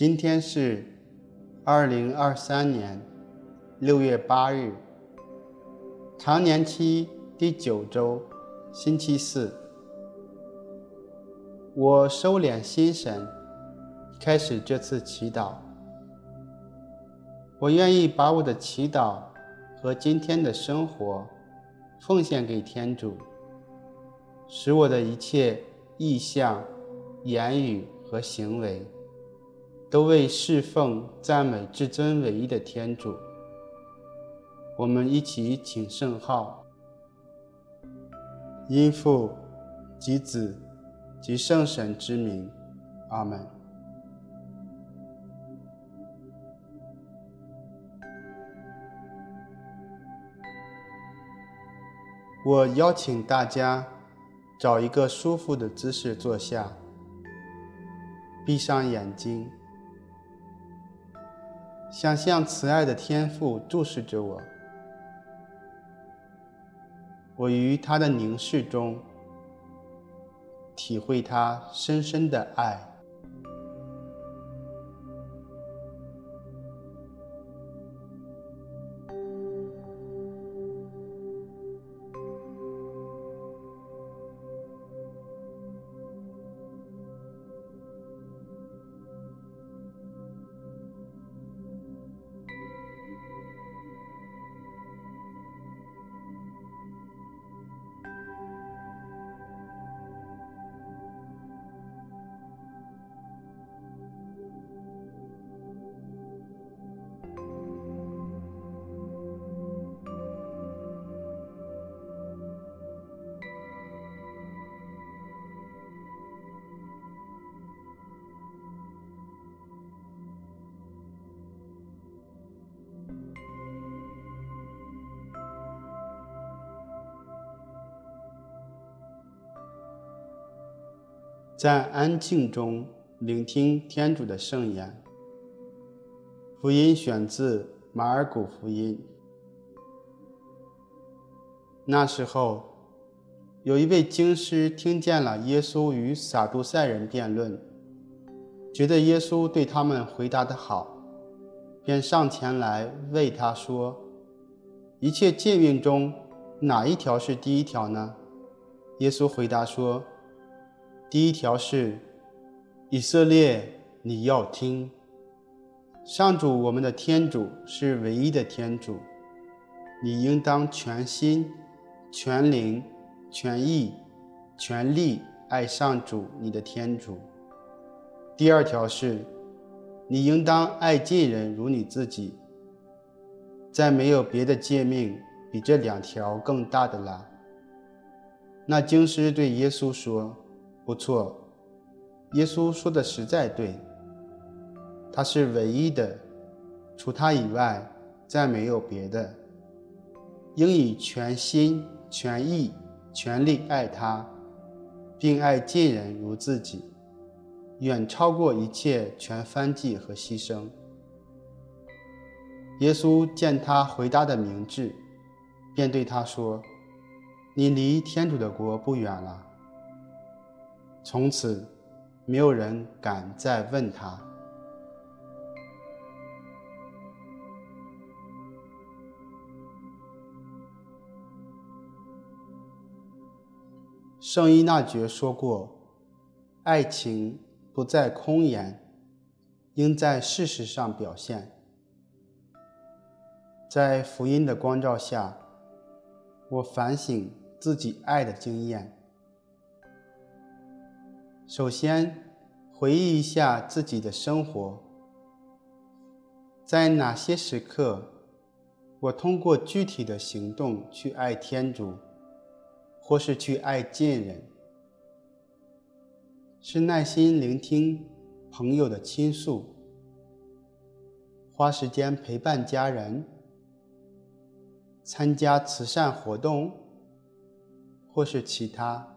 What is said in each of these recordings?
今天是二零二三年六月八日，常年期第九周，星期四。我收敛心神，开始这次祈祷。我愿意把我的祈祷和今天的生活奉献给天主，使我的一切意向、言语和行为。都为侍奉、赞美至尊唯一的天主。我们一起请圣号，因父及子及圣神之名，阿门。我邀请大家找一个舒服的姿势坐下，闭上眼睛。想象慈爱的天父注视着我，我于他的凝视中体会他深深的爱。在安静中聆听天主的圣言。福音选自马尔谷福音。那时候，有一位经师听见了耶稣与撒杜塞人辩论，觉得耶稣对他们回答的好，便上前来问他说：“一切诫命中，哪一条是第一条呢？”耶稣回答说。第一条是，以色列，你要听，上主我们的天主是唯一的天主，你应当全心、全灵、全意、全力爱上主你的天主。第二条是，你应当爱近人如你自己。再没有别的诫命比这两条更大的了。那经师对耶稣说。不错，耶稣说的实在对。他是唯一的，除他以外再没有别的。应以全心、全意、全力爱他，并爱近人如自己，远超过一切全燔祭和牺牲。耶稣见他回答的明智，便对他说：“你离天主的国不远了。”从此，没有人敢再问他。圣依纳爵说过：“爱情不在空言，应在事实上表现。”在福音的光照下，我反省自己爱的经验。首先，回忆一下自己的生活，在哪些时刻，我通过具体的行动去爱天主，或是去爱近人？是耐心聆听朋友的倾诉，花时间陪伴家人，参加慈善活动，或是其他？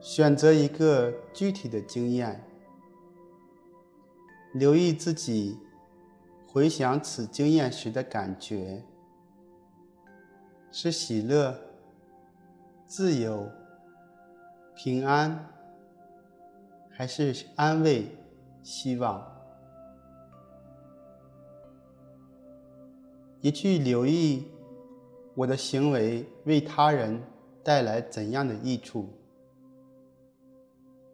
选择一个具体的经验，留意自己回想此经验时的感觉，是喜乐、自由、平安，还是安慰、希望？也去留意我的行为为他人带来怎样的益处。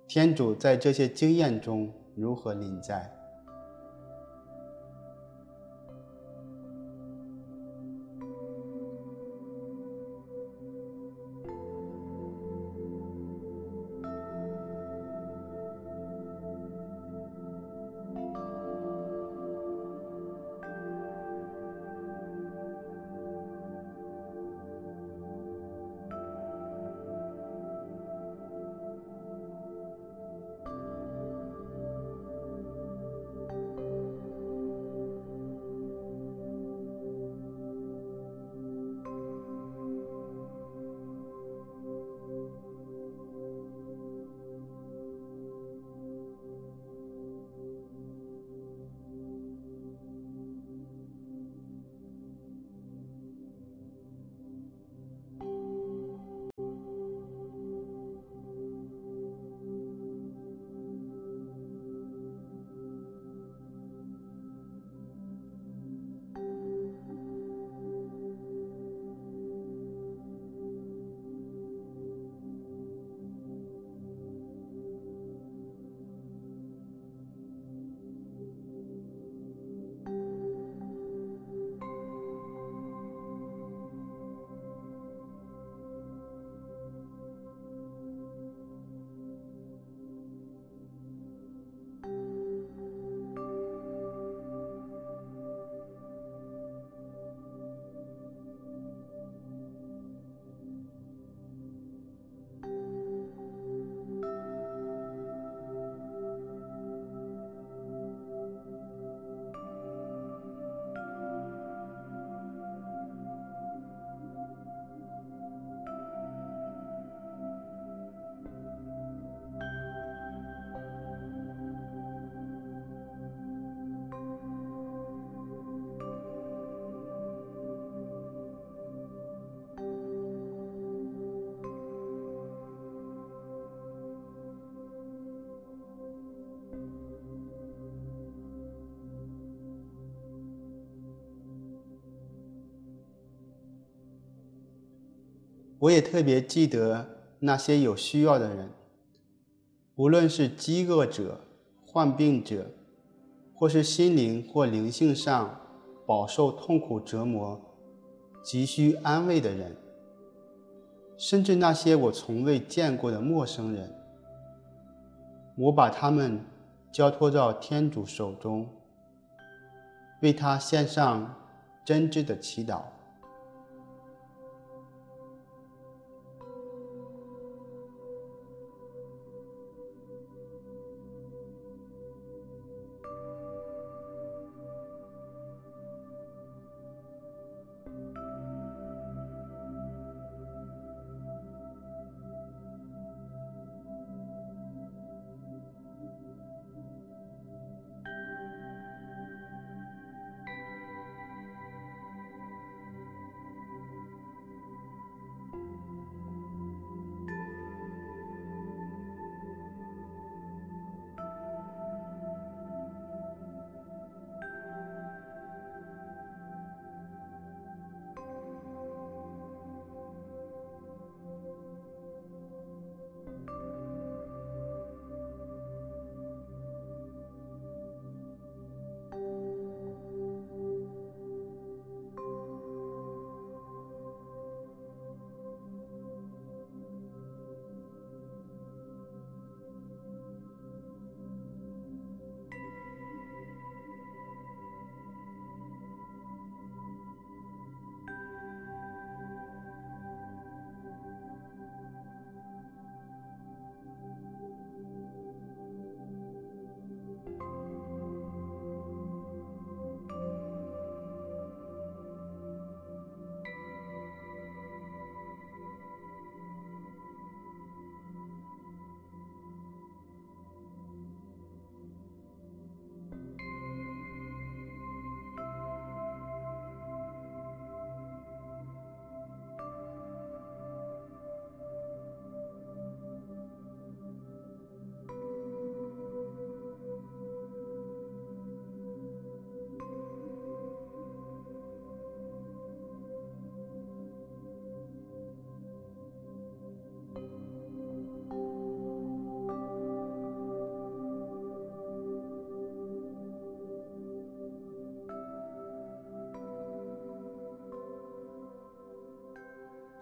天主在这些经验中如何临在？我也特别记得那些有需要的人，无论是饥饿者、患病者，或是心灵或灵性上饱受痛苦折磨、急需安慰的人，甚至那些我从未见过的陌生人，我把他们交托到天主手中，为他献上真挚的祈祷。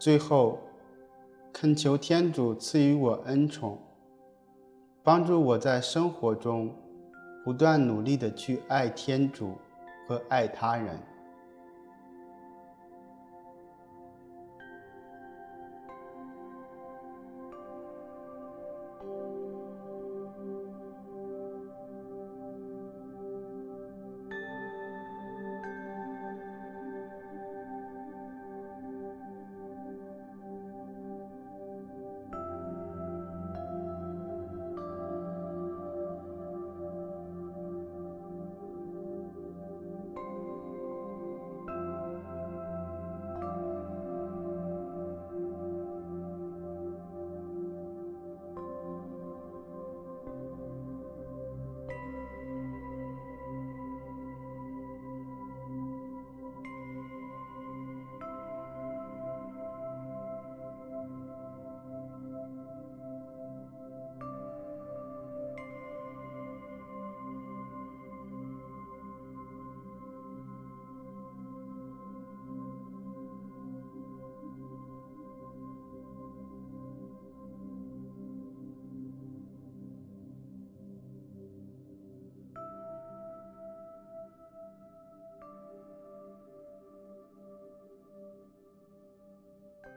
最后，恳求天主赐予我恩宠，帮助我在生活中不断努力的去爱天主和爱他人。